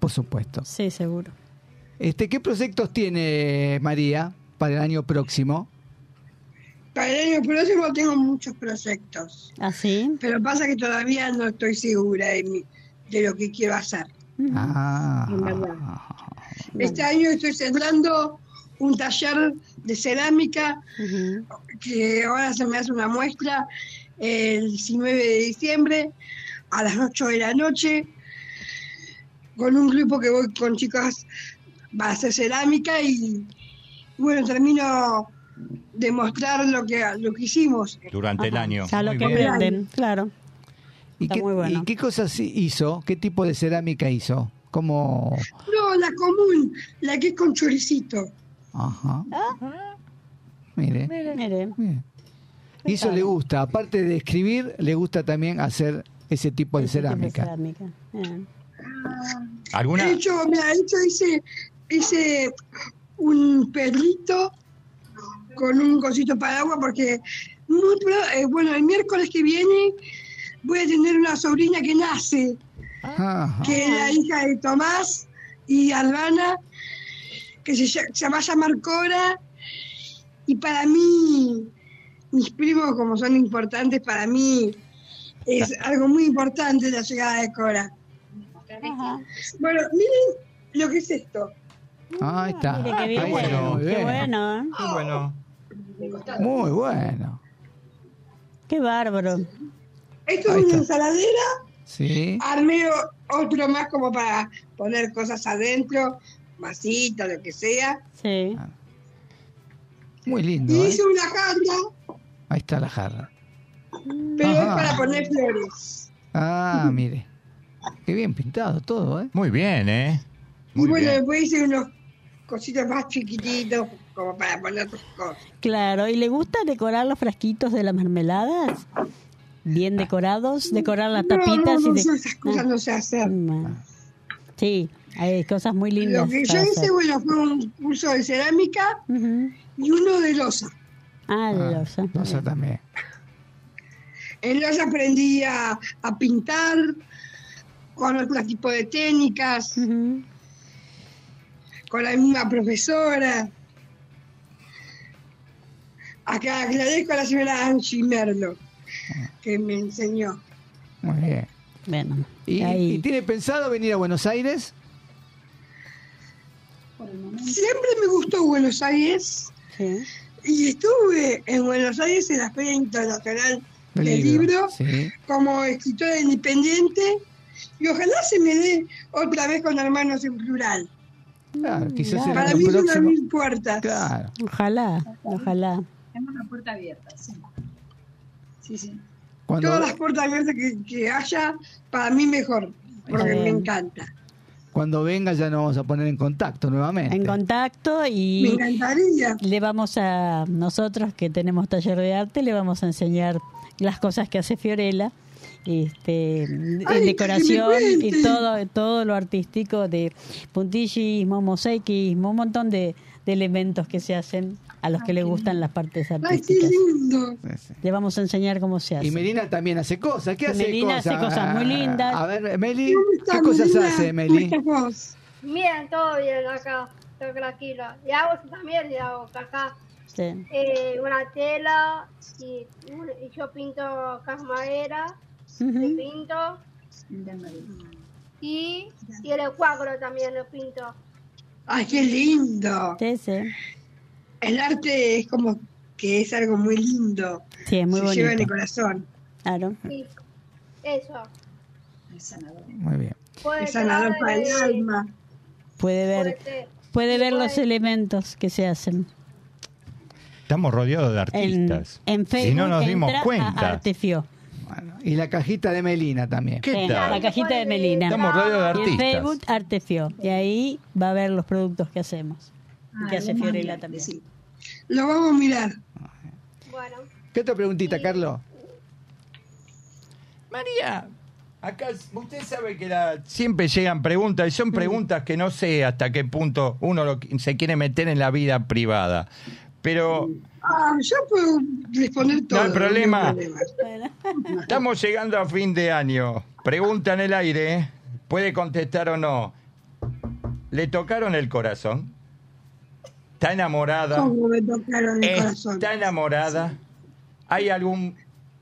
por supuesto. Sí, seguro. Este, ¿Qué proyectos tiene María para el año próximo? Para el año próximo tengo muchos proyectos, ¿Así? pero pasa que todavía no estoy segura de, mi- de lo que quiero hacer. Ah, En verdad. Este año estoy cerrando un taller de cerámica que ahora se me hace una muestra el 19 de diciembre a las 8 de la noche con un grupo que voy con chicas para hacer cerámica y bueno, termino de mostrar lo que, lo que hicimos. Durante el año. A lo Muy que bien. aprenden, claro. ¿Y Está qué, muy bueno. ¿Y qué cosas hizo? ¿Qué tipo de cerámica hizo? ¿Cómo? No, la común, la que es con choricito. Ajá. Mire. Mire, bien. Y eso le gusta, aparte de escribir, le gusta también hacer ese tipo de ese tipo de cerámica. cerámica. De hecho, mira, de hecho hice, hice un perrito con un cosito para agua porque eh, bueno, el miércoles que viene voy a tener una sobrina que nace, Ajá. que es la hija de Tomás y Albana, que se, se va a llamar Cora. Y para mí, mis primos, como son importantes, para mí es algo muy importante la llegada de Cora. Ajá. Bueno, miren lo que es esto. Ah, Ahí está. Mire qué bien. Está bueno, muy Qué bien. bueno, ¿eh? Qué bueno. Muy bueno. Qué bárbaro. Esto Ahí es una está. ensaladera. Sí. Armé otro más como para poner cosas adentro, vasita, lo que sea. Sí. Muy lindo. Y ¿eh? hice una jarra, Ahí está la jarra. pero es para poner flores. Ah, mire. Qué bien pintado todo, ¿eh? Muy bien, ¿eh? Y bueno, bien. después hice unos cositos más chiquititos, como para poner otras cosas. Claro. ¿Y le gusta decorar los frasquitos de las mermeladas? Bien decorados, decorar las No, tapitas no, no, y de- esas cosas no sé hacer. Mm, Sí, hay cosas muy lindas. Lo que yo hice, hacer. bueno, fue un curso de cerámica y uno de losa. Ah, Ah, losa. losa también. En losa aprendí a, a pintar con otro tipo de técnicas. Con la misma profesora. Acá agradezco a la señora Angie Merlo, que me enseñó. Muy bien. Bueno, ¿Y, ahí. y tiene pensado venir a Buenos Aires? Siempre me gustó Buenos Aires Sí. y estuve en Buenos Aires en la Feria Internacional Del del libro, Libro sí. como escritora independiente y ojalá se me dé otra vez con hermanos en plural. Claro, quizás Para mí es una mil puertas. Claro. Ojalá, ojalá. Tenemos la puerta abierta, sí. Sí, sí. Cuando, Todas las puertas abiertas que, que haya, para mí mejor, porque me encanta. cuando venga ya nos vamos a poner en contacto nuevamente. En contacto Me y encantaría. le vamos a, nosotros que tenemos taller de arte, le vamos a enseñar las cosas que hace Fiorella, este, Ay, decoración y todo, todo lo artístico de puntillismo, mosaicismo, un montón de, de elementos que se hacen a los que les gustan las partes Ay, qué artísticas. lindo. Le vamos a enseñar cómo se hace. Y Melina también hace cosas. ¿Qué hace Melina cosas? hace cosas muy lindas. A ver, Meli, ¿Cómo está, ¿qué cosas Melina? hace, ¿Cómo Meli? Bien, todo bien acá, todo tranquilo. Y hago también, y hago acá Sí. eh, una tela y, y yo pinto acá madera, Ujú. Le pinto y, y el cuadro también lo pinto. Ay, qué lindo. Sí, sí. El arte es como que es algo muy lindo. Sí, es muy Se lleva en el bonito. corazón. Claro. Sí, eso. Es sanador. Muy bien. Puede Es sanador para el alma. Puede ver, puede ver los elementos que se hacen. Estamos rodeados de En, artistas. en Facebook y no nos dimos cuenta. Artefio. Y la cajita de Melina también. ¿Qué tal? la cajita de Melina. Estamos rodeados de Y en artistas. Facebook Artefio. Y ahí va a ver los productos que hacemos. Y que hace Fiorella también. sí. Lo vamos a mirar. Bueno, ¿Qué otra preguntita, Carlos? María, acá usted sabe que la- siempre llegan preguntas y son preguntas que no sé hasta qué punto uno lo- se quiere meter en la vida privada. Pero Ah, yo puedo responder todo. hay problema. no hay problema. Estamos llegando a fin de año. Pregunta en el aire, ¿eh? puede contestar o no. ¿Le tocaron el corazón? ¿Está enamorada? ¿Cómo me tocaron el corazón? ¿Está enamorada? ¿Hay algún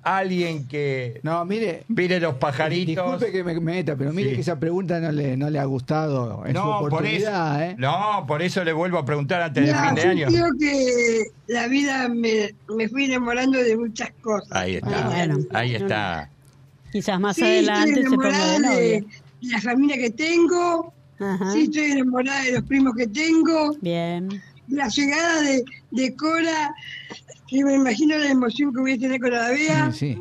alguien que No, mire. mire los pajaritos? Disculpe que me meta, pero mire Sí. que esa pregunta no le, no le ha gustado en su No, por eso, ¿eh? no, por eso le vuelvo a preguntar antes del Mira, fin de yo año. creo que la vida me, me fui enamorando de muchas cosas. Ahí está, Ah, bueno. ahí está. Quizás más sí, adelante estoy se ponga de la familia que tengo. Ajá. Sí, estoy enamorada de los primos que tengo. Bien. La llegada de, de Cora, que me imagino la emoción que voy a tener con la Bea. Sí, sí.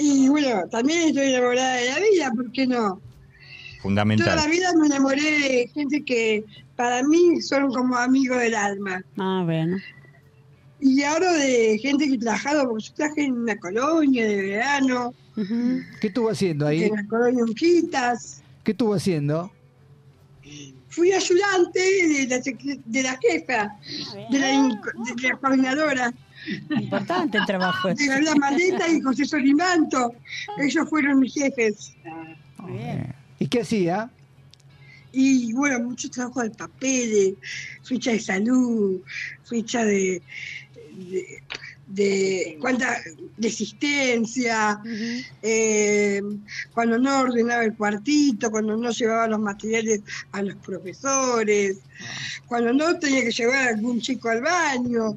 Y bueno, también estoy enamorada de la vida, ¿por qué no? Toda la Fundamental. vida me enamoré de gente que para mí son como amigos del alma. Ah, bueno. Y ahora de gente que he trabajado, porque yo trabajé en una colonia de verano. ¿Qué estuvo haciendo ahí? en la colonia Unquitas. ¿Qué estuvo haciendo? Fui ayudante de la, de la jefa, de la, inc- de la coordinadora, Importante el trabajo. de Gabriela Maleta y José Solimanto. Ellos fueron mis jefes. Muy bien. ¿Y qué hacía? Y bueno, mucho trabajo de papeles, ficha de salud, ficha de, de, de cuánta de asistencia, eh, cuando no ordenaba el cuartito, cuando no llevaba los materiales a los profesores, cuando no tenía que llevar a algún chico al baño.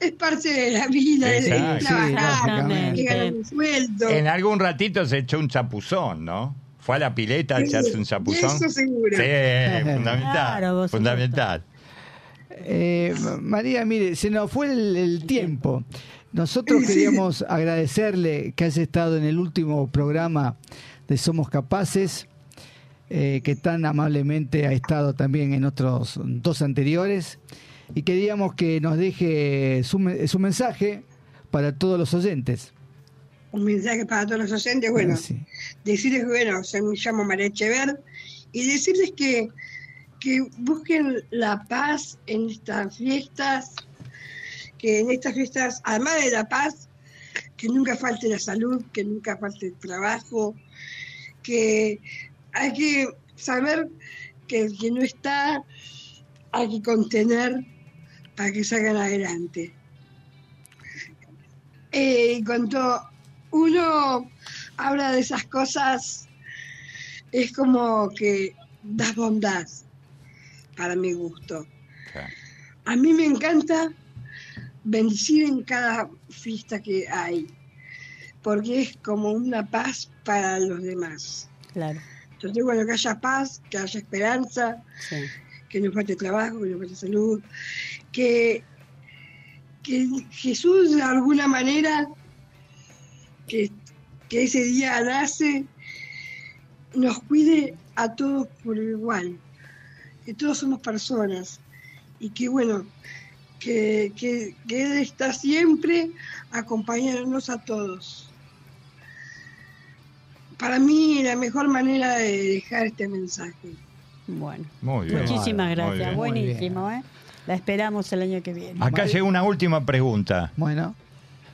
Es parte de la vida, Exacto. trabajar, Sí, que ganar un sueldo. En algún ratito se echó un chapuzón, ¿no? Fue a la pileta a echarse un chapuzón. eso seguro. Sí, fundamental. Claro, fundamental. Eh, María, mire, se nos fue el, el tiempo. Nosotros queríamos agradecerle que haya estado en el último programa de Somos Capaces, eh, que tan amablemente ha estado también en otros dos anteriores, y queríamos que nos deje su, me- su mensaje para todos los oyentes. Un mensaje para todos los oyentes, bueno, Sí. decirles que, bueno, se me llamo María Echever, y decirles que, que busquen la paz en estas fiestas, que en estas fiestas, además de la paz, que nunca falte la salud, que nunca falte el trabajo, que hay que saber que el que no está hay que contener para que salgan adelante. Eh, y cuando uno habla de esas cosas, es como que das bondad. Para mi gusto. A mí me encanta bendecir en cada fiesta que hay, porque es como una paz para los demás. Claro. Entonces, bueno, que haya paz, que haya esperanza, Sí. que no falte trabajo, que no falte salud, que, que Jesús de alguna manera, que, que ese día nace, nos cuide a todos por igual, que todos somos personas y que bueno, que, que, que Él está siempre acompañándonos a todos. Para mí la mejor manera de dejar este mensaje. Bueno. Muy bien. Muchísimas Muy gracias. bien. Buenísimo, ¿eh? La esperamos el año que viene. Acá llega una última pregunta. Bueno.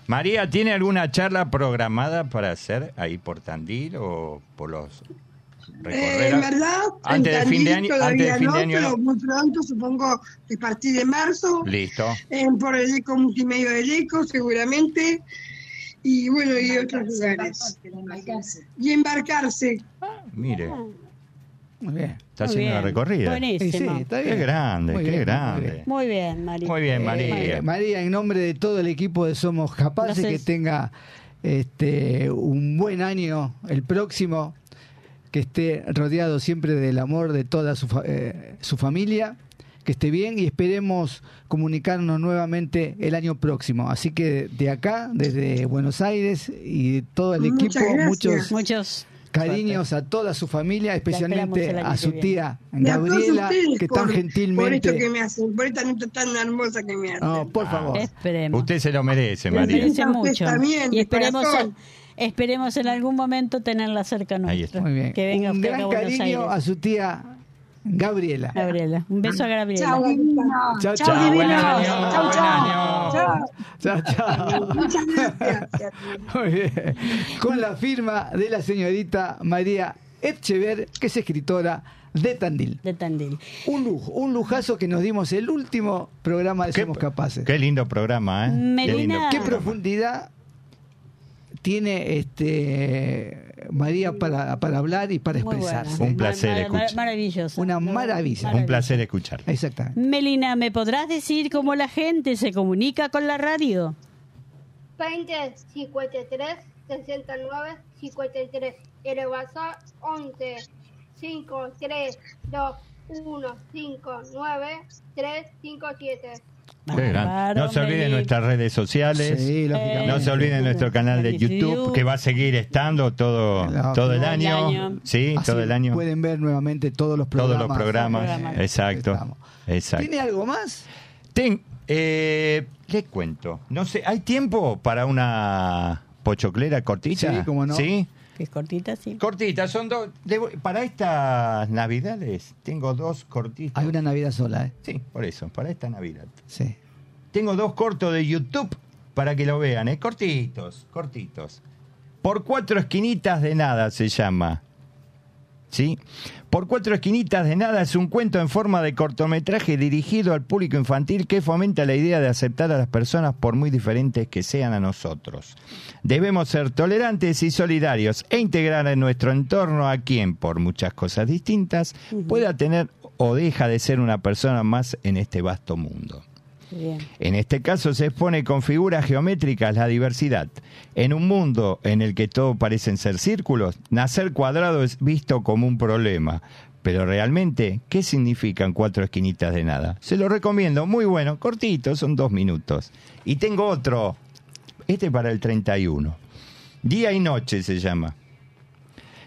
María, ¿tiene alguna charla programada para hacer ahí por Tandil o por los Eh, en verdad, antes en de fin de año, antes de todavía fin de no, año pero no. muy pronto, supongo que a partir de marzo, Listo. en por el eco multimedio del eco, seguramente, y bueno, y otros lugares. Y embarcarse. Mire, Muy bien. está Muy haciendo una bien. recorrida. Buenísimo. Sí, sí, está Qué grande, Muy qué bien, grande. Muy bien, María. Muy bien, María. Eh, María, en nombre de todo el equipo de Somos Capaces, Gracias. que tenga este, un buen año el próximo, que esté rodeado siempre del amor de toda su, fa- eh, su familia, que esté bien y esperemos comunicarnos nuevamente el año próximo. Así que de acá, desde Buenos Aires y de todo el Muchas equipo, gracias. muchos Muchos cariños a toda su familia, especialmente a que su tía Gabriela, ustedes que tan Por gentilmente... esto que me hacen, por esta nota tan hermosa que me hacen. No, por favor. esperemos. Usted se lo merece, Me María. merece A usted mucho. también, y esperemos corazón. Esperemos en algún momento tenerla cerca nuestra. Ahí está. Muy bien. Que venga un gran a cariño Aires. a su tía Gabriela. Gabriela. Un beso a Gabriela. Chao. Chao, Chao, chao. Chao, chao. Muchas gracias. Muy bien. Con la firma de la señorita María Etchever, que es escritora de Tandil. De Tandil. Un lujo, un lujazo que nos dimos el último programa de Qué- Somos Capaces. Qué lindo programa, ¿eh? Qué Melina. lindo. ¿Qué profundidad tiene este María para, para hablar y para expresarse? Un placer Mar- mar- escuchar. Maravilloso. Una maravilla. Un placer escuchar. Exactamente. Melina, ¿me podrás decir cómo la gente se comunica con la radio? 20 53 69 53. El WhatsApp 11 5 3 2 1 5 9 3 5 7. Bárbaro, No se olviden nuestras redes sociales. Sí, lógicamente. No se olviden nuestro canal de YouTube. Que va a seguir estando todo, todo el Todo el año. Sí, Así todo el año. Pueden ver nuevamente todos los Todos programas. los programas. Programas. Exacto. Exacto. ¿Tiene algo más? Ten- eh, les cuento. No sé, ¿hay tiempo para una pochoclera cortita? Sí, cómo no. ¿Sí? Es cortita, sí. Cortita, son dos. debo- Para estas navidades tengo dos cortitos. Hay una Navidad sola, ¿eh? Sí, por eso, para esta Navidad. Sí. Tengo dos cortos de YouTube para que lo vean, ¿eh? Cortitos, cortitos. Por cuatro esquinitas de nada se llama. ¿Sí? Por cuatro esquinitas de nada es un cuento en forma de cortometraje dirigido al público infantil que fomenta la idea de aceptar a las personas por muy diferentes que sean a nosotros. Debemos ser tolerantes y solidarios e integrar en nuestro entorno a quien, por muchas cosas distintas, pueda tener o deja de ser una persona más en este vasto mundo. Bien. En este caso se expone con figuras geométricas la diversidad. En un mundo en el que todo parecen ser círculos, nacer cuadrado es visto como un problema. Pero realmente, ¿qué significan cuatro esquinitas de nada? Se lo recomiendo, muy bueno, cortito, son dos minutos. Y tengo otro, este para el 31. Día y noche se llama.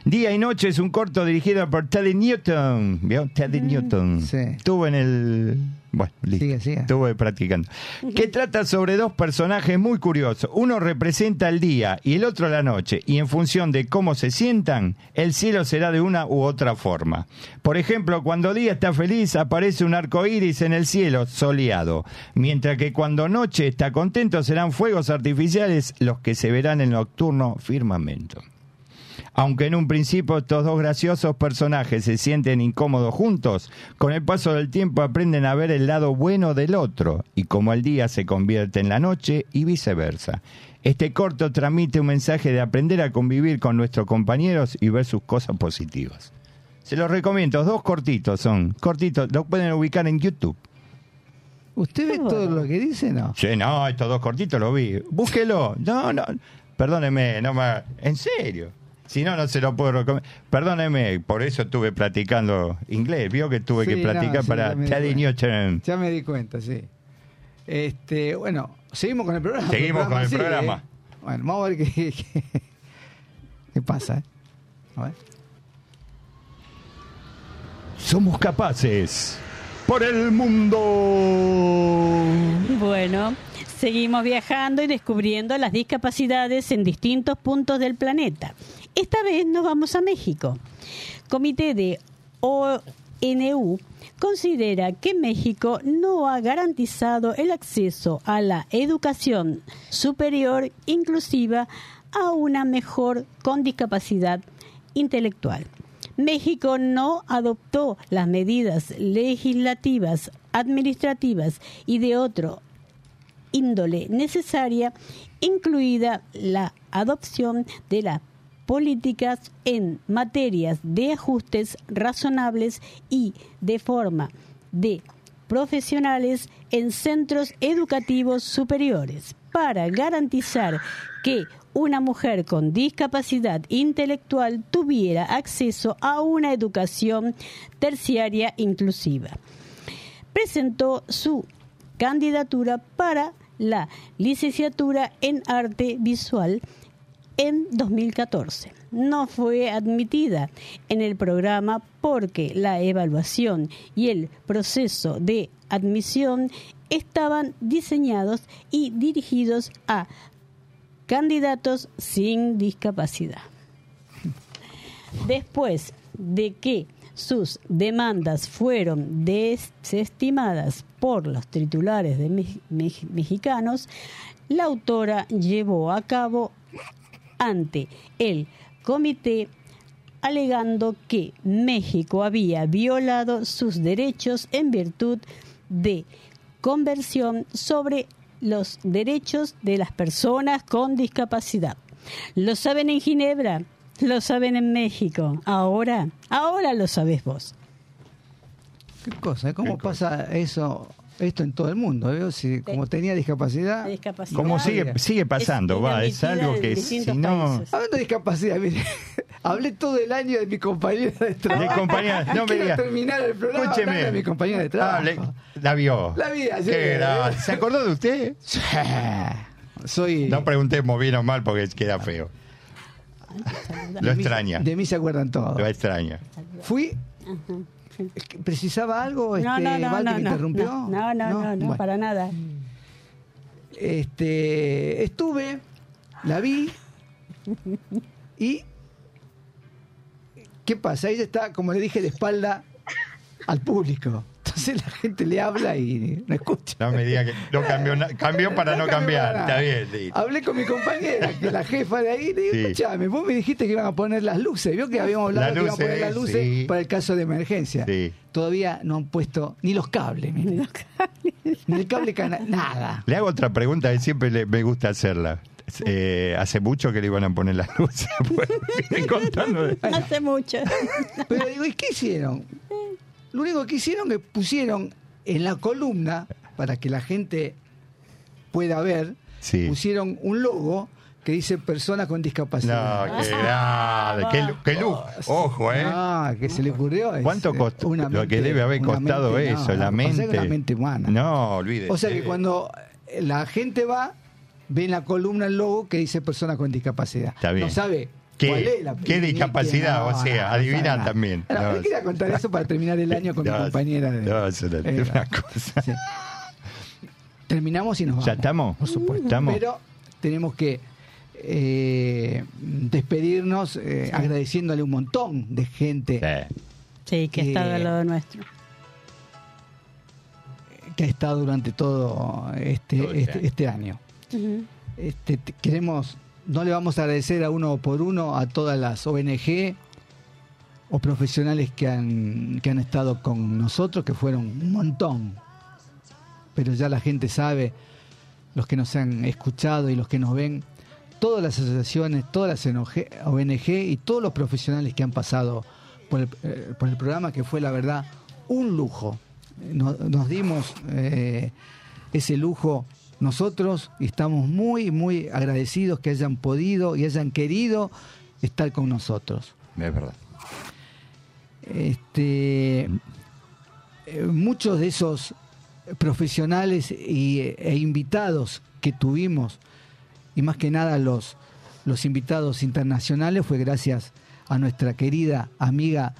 Día y Noche es un corto dirigido por Teddy Newton. ¿Vio? Teddy Newton. sí. Estuvo en el. Bueno, listo. Sigue, sigue. Estuve practicando. Que trata sobre dos personajes muy curiosos. Uno representa el día y el otro la noche. Y en función de cómo se sientan, el cielo será de una u otra forma. Por ejemplo, cuando día está feliz, aparece un arco iris en el cielo soleado. Mientras que cuando noche está contento, serán fuegos artificiales los que se verán en el nocturno firmamento. Aunque en un principio estos dos graciosos personajes se sienten incómodos juntos, con el paso del tiempo aprenden a ver el lado bueno del otro y como el día se convierte en la noche y viceversa. Este corto transmite un mensaje de aprender a convivir con nuestros compañeros y ver sus cosas positivas. Se los recomiendo, dos cortitos son, cortitos, lo pueden ubicar en YouTube. ¿Usted ve todo lo que dice? No. Sí, no, estos dos cortitos los vi. Búsquelo. No, no, perdóneme, no me... En serio. Si no, no se lo puedo recomendar. Perdóneme, por eso estuve practicando inglés. Vio que tuve Sí, que practicar no, sí, para ya me di Teddy cuenta. Newton. Ya me di cuenta, sí. Este, bueno, seguimos con el programa. Seguimos con el programa. ¿eh? Bueno, vamos a ver qué, qué, qué pasa. ¿eh? A ver. Somos capaces por el mundo. Bueno, seguimos viajando y descubriendo las discapacidades en distintos puntos del planeta. Esta vez nos vamos a México. Comité de ONU considera que México no ha garantizado el acceso a la educación superior inclusiva a una mejor con discapacidad intelectual. México no adoptó las medidas legislativas, administrativas y de otro índole necesaria, incluida la adopción de las políticas en materias de ajustes razonables y de forma de profesionales en centros educativos superiores para garantizar que una mujer con discapacidad intelectual tuviera acceso a una educación terciaria inclusiva. Presentó su candidatura para la licenciatura en arte visual en 2014. No fue admitida en el programa porque la evaluación y el proceso de admisión estaban diseñados y dirigidos a candidatos sin discapacidad. Después de que sus demandas fueron desestimadas por los titulares de me- me- mexicanos, la autora llevó a cabo ante el comité alegando que México había violado sus derechos en virtud de conversión sobre los derechos de las personas con discapacidad. Lo saben en Ginebra, lo saben en México. Ahora, ahora lo sabes vos. ¿Qué cosa? ¿Cómo pasa eso, esto en todo el mundo? ¿Veo? Si, como tenía discapacidad. discapacidad. Como sigue, sigue pasando, Es va, es algo que si no... países. Hablando de discapacidad, mire, hablé todo el año de mi compañera de trabajo. De compañera, no me Quiero diga. terminar el programa Escúcheme. de mi compañera de trabajo. Ah, le- la vio. La vi ayer. Grande. ¿Se acordó de usted? Soy. No preguntemos bien o mal porque queda feo. Lo de mí- extraña. De mí se acuerdan todos. Lo extraña. Fui. ¿Precisaba algo? No, Este, no, no, no, que interrumpió? no, no, no, no, no, Bueno. para nada. Este, estuve, la vi y ¿qué pasa? Ella está, como le dije, de espalda al público. Entonces la gente le habla y no escucha. No me diga que no cambió, para no cambiar. para Está bien, listo. Hablé con mi compañera, que es la jefa de ahí, le digo, Sí. escuchame, vos me dijiste que iban a poner las luces. Vio que habíamos hablado que iban a poner las luces, sí. para el caso de emergencia. Sí. Todavía no han puesto ni los cables, ni el cable cana, nada. Le hago otra pregunta que siempre le- me gusta hacerla. Eh, hace mucho que le iban a poner las luces. Pues, de- Hace mucho. Pero digo, ¿y qué hicieron? Lo único que hicieron es pusieron en la columna, para que la gente pueda ver, Sí. pusieron un logo que dice persona con discapacidad. No, qué grande. Qué, qué luz. Ojo, ¿eh? Ah, que se le ocurrió. es, ¿Cuánto eh, costó? una Lo que mente- debe haber costado mente, eso, no, la mente. una mente humana. No, olvídese. O sea que cuando la gente va, ve en la columna el logo que dice persona con discapacidad. Está bien. No sabe ¿Qué- cuál es la qué ni- ni- discapacidad? O sea, no adivina también. No, quería contar eso para terminar el año con mi compañera de. no, es una- Eh, una cosa. sí. Terminamos y nos vamos. ¿Ya estamos? Por supuesto. ¿Estamos? Pero tenemos que eh, despedirnos eh, agradeciéndole un montón de gente Sí, que Eh, está al lado nuestro. que ha estado durante todo este, Todo este este, este año. Este, te- queremos, no le vamos a agradecer a uno por uno a todas las ONG o profesionales que han, que han estado con nosotros, que fueron un montón. Pero ya la gente sabe, los que nos han escuchado y los que nos ven, todas las asociaciones, todas las ONG y todos los profesionales que han pasado por el, eh, programa que fue la verdad un lujo. No- nos dimos eh, ese lujo nosotros estamos muy, muy agradecidos que hayan podido y hayan querido estar con nosotros. Es verdad. Este, eh, muchos de esos profesionales y, e invitados que tuvimos, y más que nada los, los invitados internacionales, fue gracias a nuestra querida amiga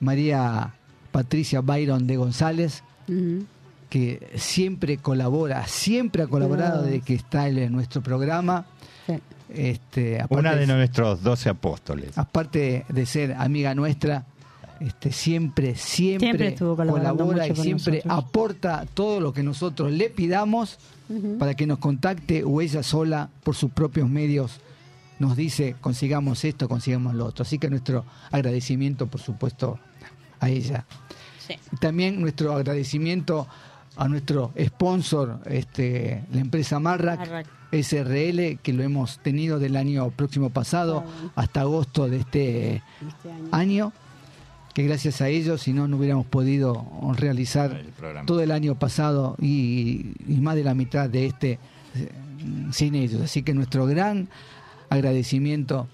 María Patricia Byron de González, Ujú. Que siempre colabora, siempre ha colaborado desde que está él en nuestro programa. Sí. Este, aparte Una de de- nuestros doce apóstoles. aparte de ser amiga nuestra, este, siempre, siempre, Siempre colabora y siempre nosotros. aporta todo lo que nosotros le pidamos para que nos contacte o ella sola por sus propios medios nos dice consigamos esto, consigamos lo otro. Así que nuestro agradecimiento, por supuesto, a ella. Sí. También nuestro agradecimiento a nuestro sponsor, este, la empresa Marrac, Marrac. SRL, que lo hemos tenido del año próximo pasado Claro. hasta agosto de este Este año. año, que gracias a ellos, si no, no hubiéramos podido realizar El programa. todo el año pasado y, y más de la mitad de este eh, sin ellos. Así que nuestro gran agradecimiento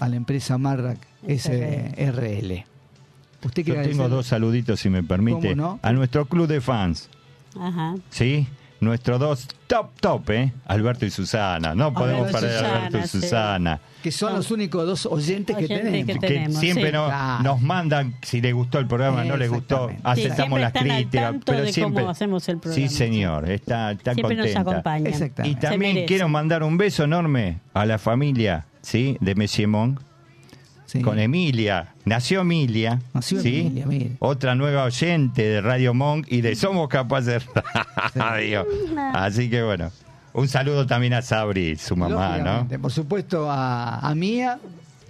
a la empresa Marrac SRL. ¿Usted Yo tengo dos saluditos, si me permite. A nuestro club de fans, Ajá. ¿sí? Nuestros dos top, top, ¿eh? Alberto y Susana. No podemos perder a Alberto y Susana, sí. Susana. Que son los únicos dos oyentes que Oyentes tenemos. que tenemos, siempre sí. nos mandan si les gustó el programa, no les gustó, Exactamente. Sí, aceptamos siempre las están al críticas, tanto pero de siempre cómo hacemos el Sí, programa. señor, está, está Siempre nos contenta. acompañan. Exactamente. Y Se también merece. quiero mandar un beso enorme a la familia, ¿sí? De Monsieur Monk, Sí. con Emilia. Nació Emilia, Nació ¿sí? Emilia. Otra nueva oyente de Radio Monk y de Somos Capaces Radio. Así que bueno, un saludo también a Sabri, su mamá, ¿no? Por supuesto a, a Mía,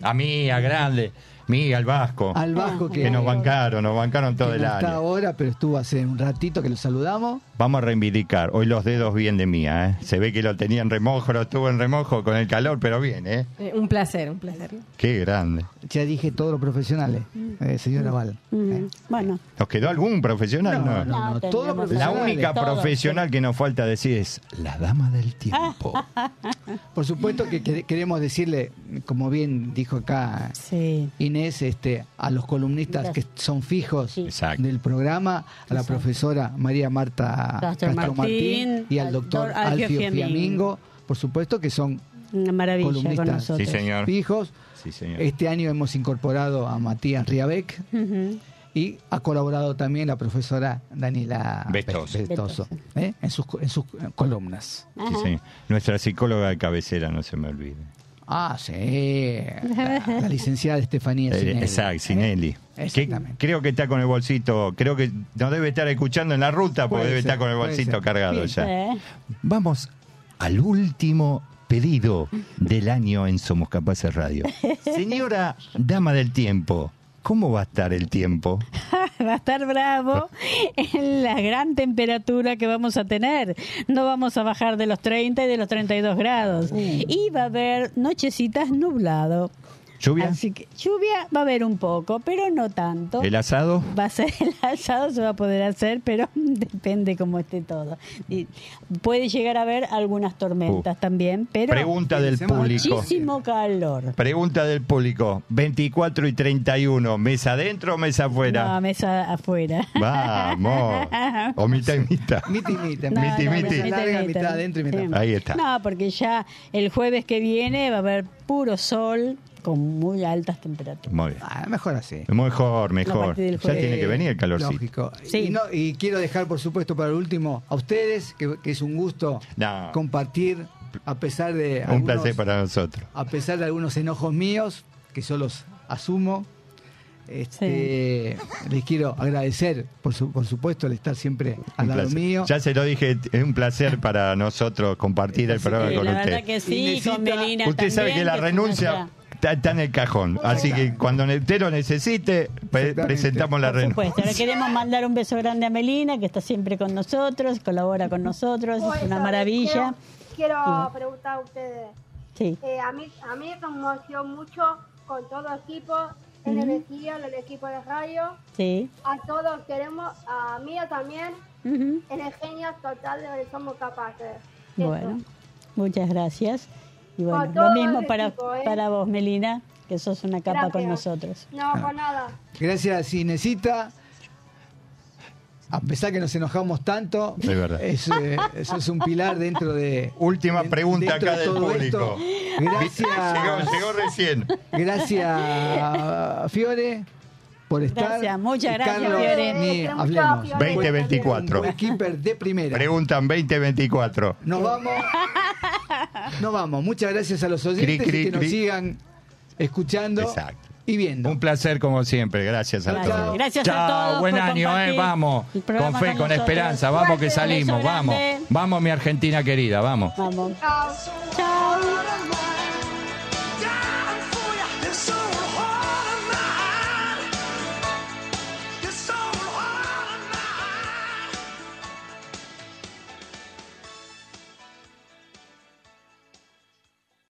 A mí, a Grande, Miguel al Vasco, al Vasco que, que nos bancaron, nos bancaron todo que el no está año. ahora, pero estuvo hace un ratito que lo saludamos. Vamos a reivindicar. Hoy los dedos bien de mía, ¿eh? Se ve que lo tenía en remojo, lo estuvo en remojo con el calor, pero bien, ¿eh? Eh, un placer, un placer. Qué grande. Ya dije todos los profesionales, eh, señora Val. Ujú. Eh, Bueno, ¿Nos quedó algún profesional? No, no, no, La única Todos, profesional que nos falta decir es la dama del tiempo. Por supuesto que quere- queremos decirle, como bien dijo acá sí. Inés, este, a los columnistas que son fijos Sí. Del programa, a la profesora María Marta Castro Martín, Martín, y al doctor Alfio Alfio Fiamingo. Fiamingo, por supuesto que son Una maravilla con nosotros. Sí, señor. fijos. Sí, señor. Este año hemos incorporado a Matías Riabec Ujú. y ha colaborado también la profesora Daniela Vestoso. Vestoso, ¿eh? en, sus, en sus columnas. Sí, señor. Nuestra psicóloga de cabecera, no se me olvide. Ah, sí. La, la licenciada Estefanía Eh, Sinelli. Exacto, Sinelli. Que Exactamente. creo que está con el bolsito, creo que nos debe estar escuchando en la ruta porque Puede debe ser, estar con el bolsito cargado ya. Eh, Vamos al último pedido del año en Somos Capaces Radio. Señora Dama del Tiempo, ¿cómo va a estar el tiempo? va a estar bravo en la gran temperatura que vamos a tener. No vamos a bajar de los 30 y de los 32 grados. Y va a haber nochecitas nublado. ¿Lluvia? Así que lluvia va a haber un poco, pero no tanto. ¿El asado? Va a ser el asado, se va a poder hacer, pero depende cómo esté todo. Y puede llegar a haber algunas tormentas también, pero Pregunta del público. muchísimo calor. Pregunta del público. 24 y 31, ¿mesa adentro o mesa afuera? No, mesa afuera. Vamos. O mitad y mitad. Miti, miti. No, Miti, no, miti. Mesa larga, miti. mitad adentro y mitad Sí. Ahí está. No, porque ya el jueves que viene va a haber puro sol con muy altas temperaturas. Muy bien. Ah, mejor así. Mejor, mejor. Ya tiene que venir el calorcito. Lógico. Sí. Y, no- y quiero dejar, por supuesto, para el último, a ustedes, que, que es un gusto No. compartir, a pesar de Un algunos- placer para nosotros. a pesar de algunos enojos míos, que yo los asumo. Este, Les quiero agradecer, por, su- por supuesto, el estar siempre al lado mío. Ya se lo dije, es un placer para nosotros compartir el programa Sí, con la usted. verdad que sí, con Melina Usted sabe que la renuncia está, está en el cajón. Así que cuando usted lo necesite, pre- presentamos la Por renuncia. supuesto. Ahora queremos mandar un beso grande a Melina, que está siempre con nosotros, colabora con nosotros, es una maravilla. Quiero, preguntar a ustedes. Sí. Eh, a mí, a mí me conmoció mucho con todo equipo en Ujú. energía, en el equipo de radio. Sí. A todos queremos, a Mía también, en el genio total de Somos Capaces. Eso. Bueno, muchas gracias. Y bueno, lo mismo para, equipo, ¿eh? para vos, Melina, que sos una capa con nosotros. No, por nada. Gracias, Inesita. A pesar que nos enojamos tanto, Es verdad. es, eh, eso es un pilar dentro de. Última de- pregunta acá de del público. esto. Gracias. Llegó, llegó recién. Gracias, Fiore, por estar. Gracias, muchas gracias, Carlos, Fiore. Ni hablemos. Fiore. 2024. Un keeper de primera. Preguntan 2024. Nos vamos. Nos vamos. Muchas gracias a los oyentes Cri, cri, y que nos cri. sigan escuchando Exacto. y viendo. Un placer como siempre. Gracias a Gracias. todos. Gracias a Chao, todos buen año, eh. Vamos. Con fe, con esperanza. Vamos que salimos. Vamos. Vamos, mi Argentina querida. Vamos. Vamos. Chao. Chao.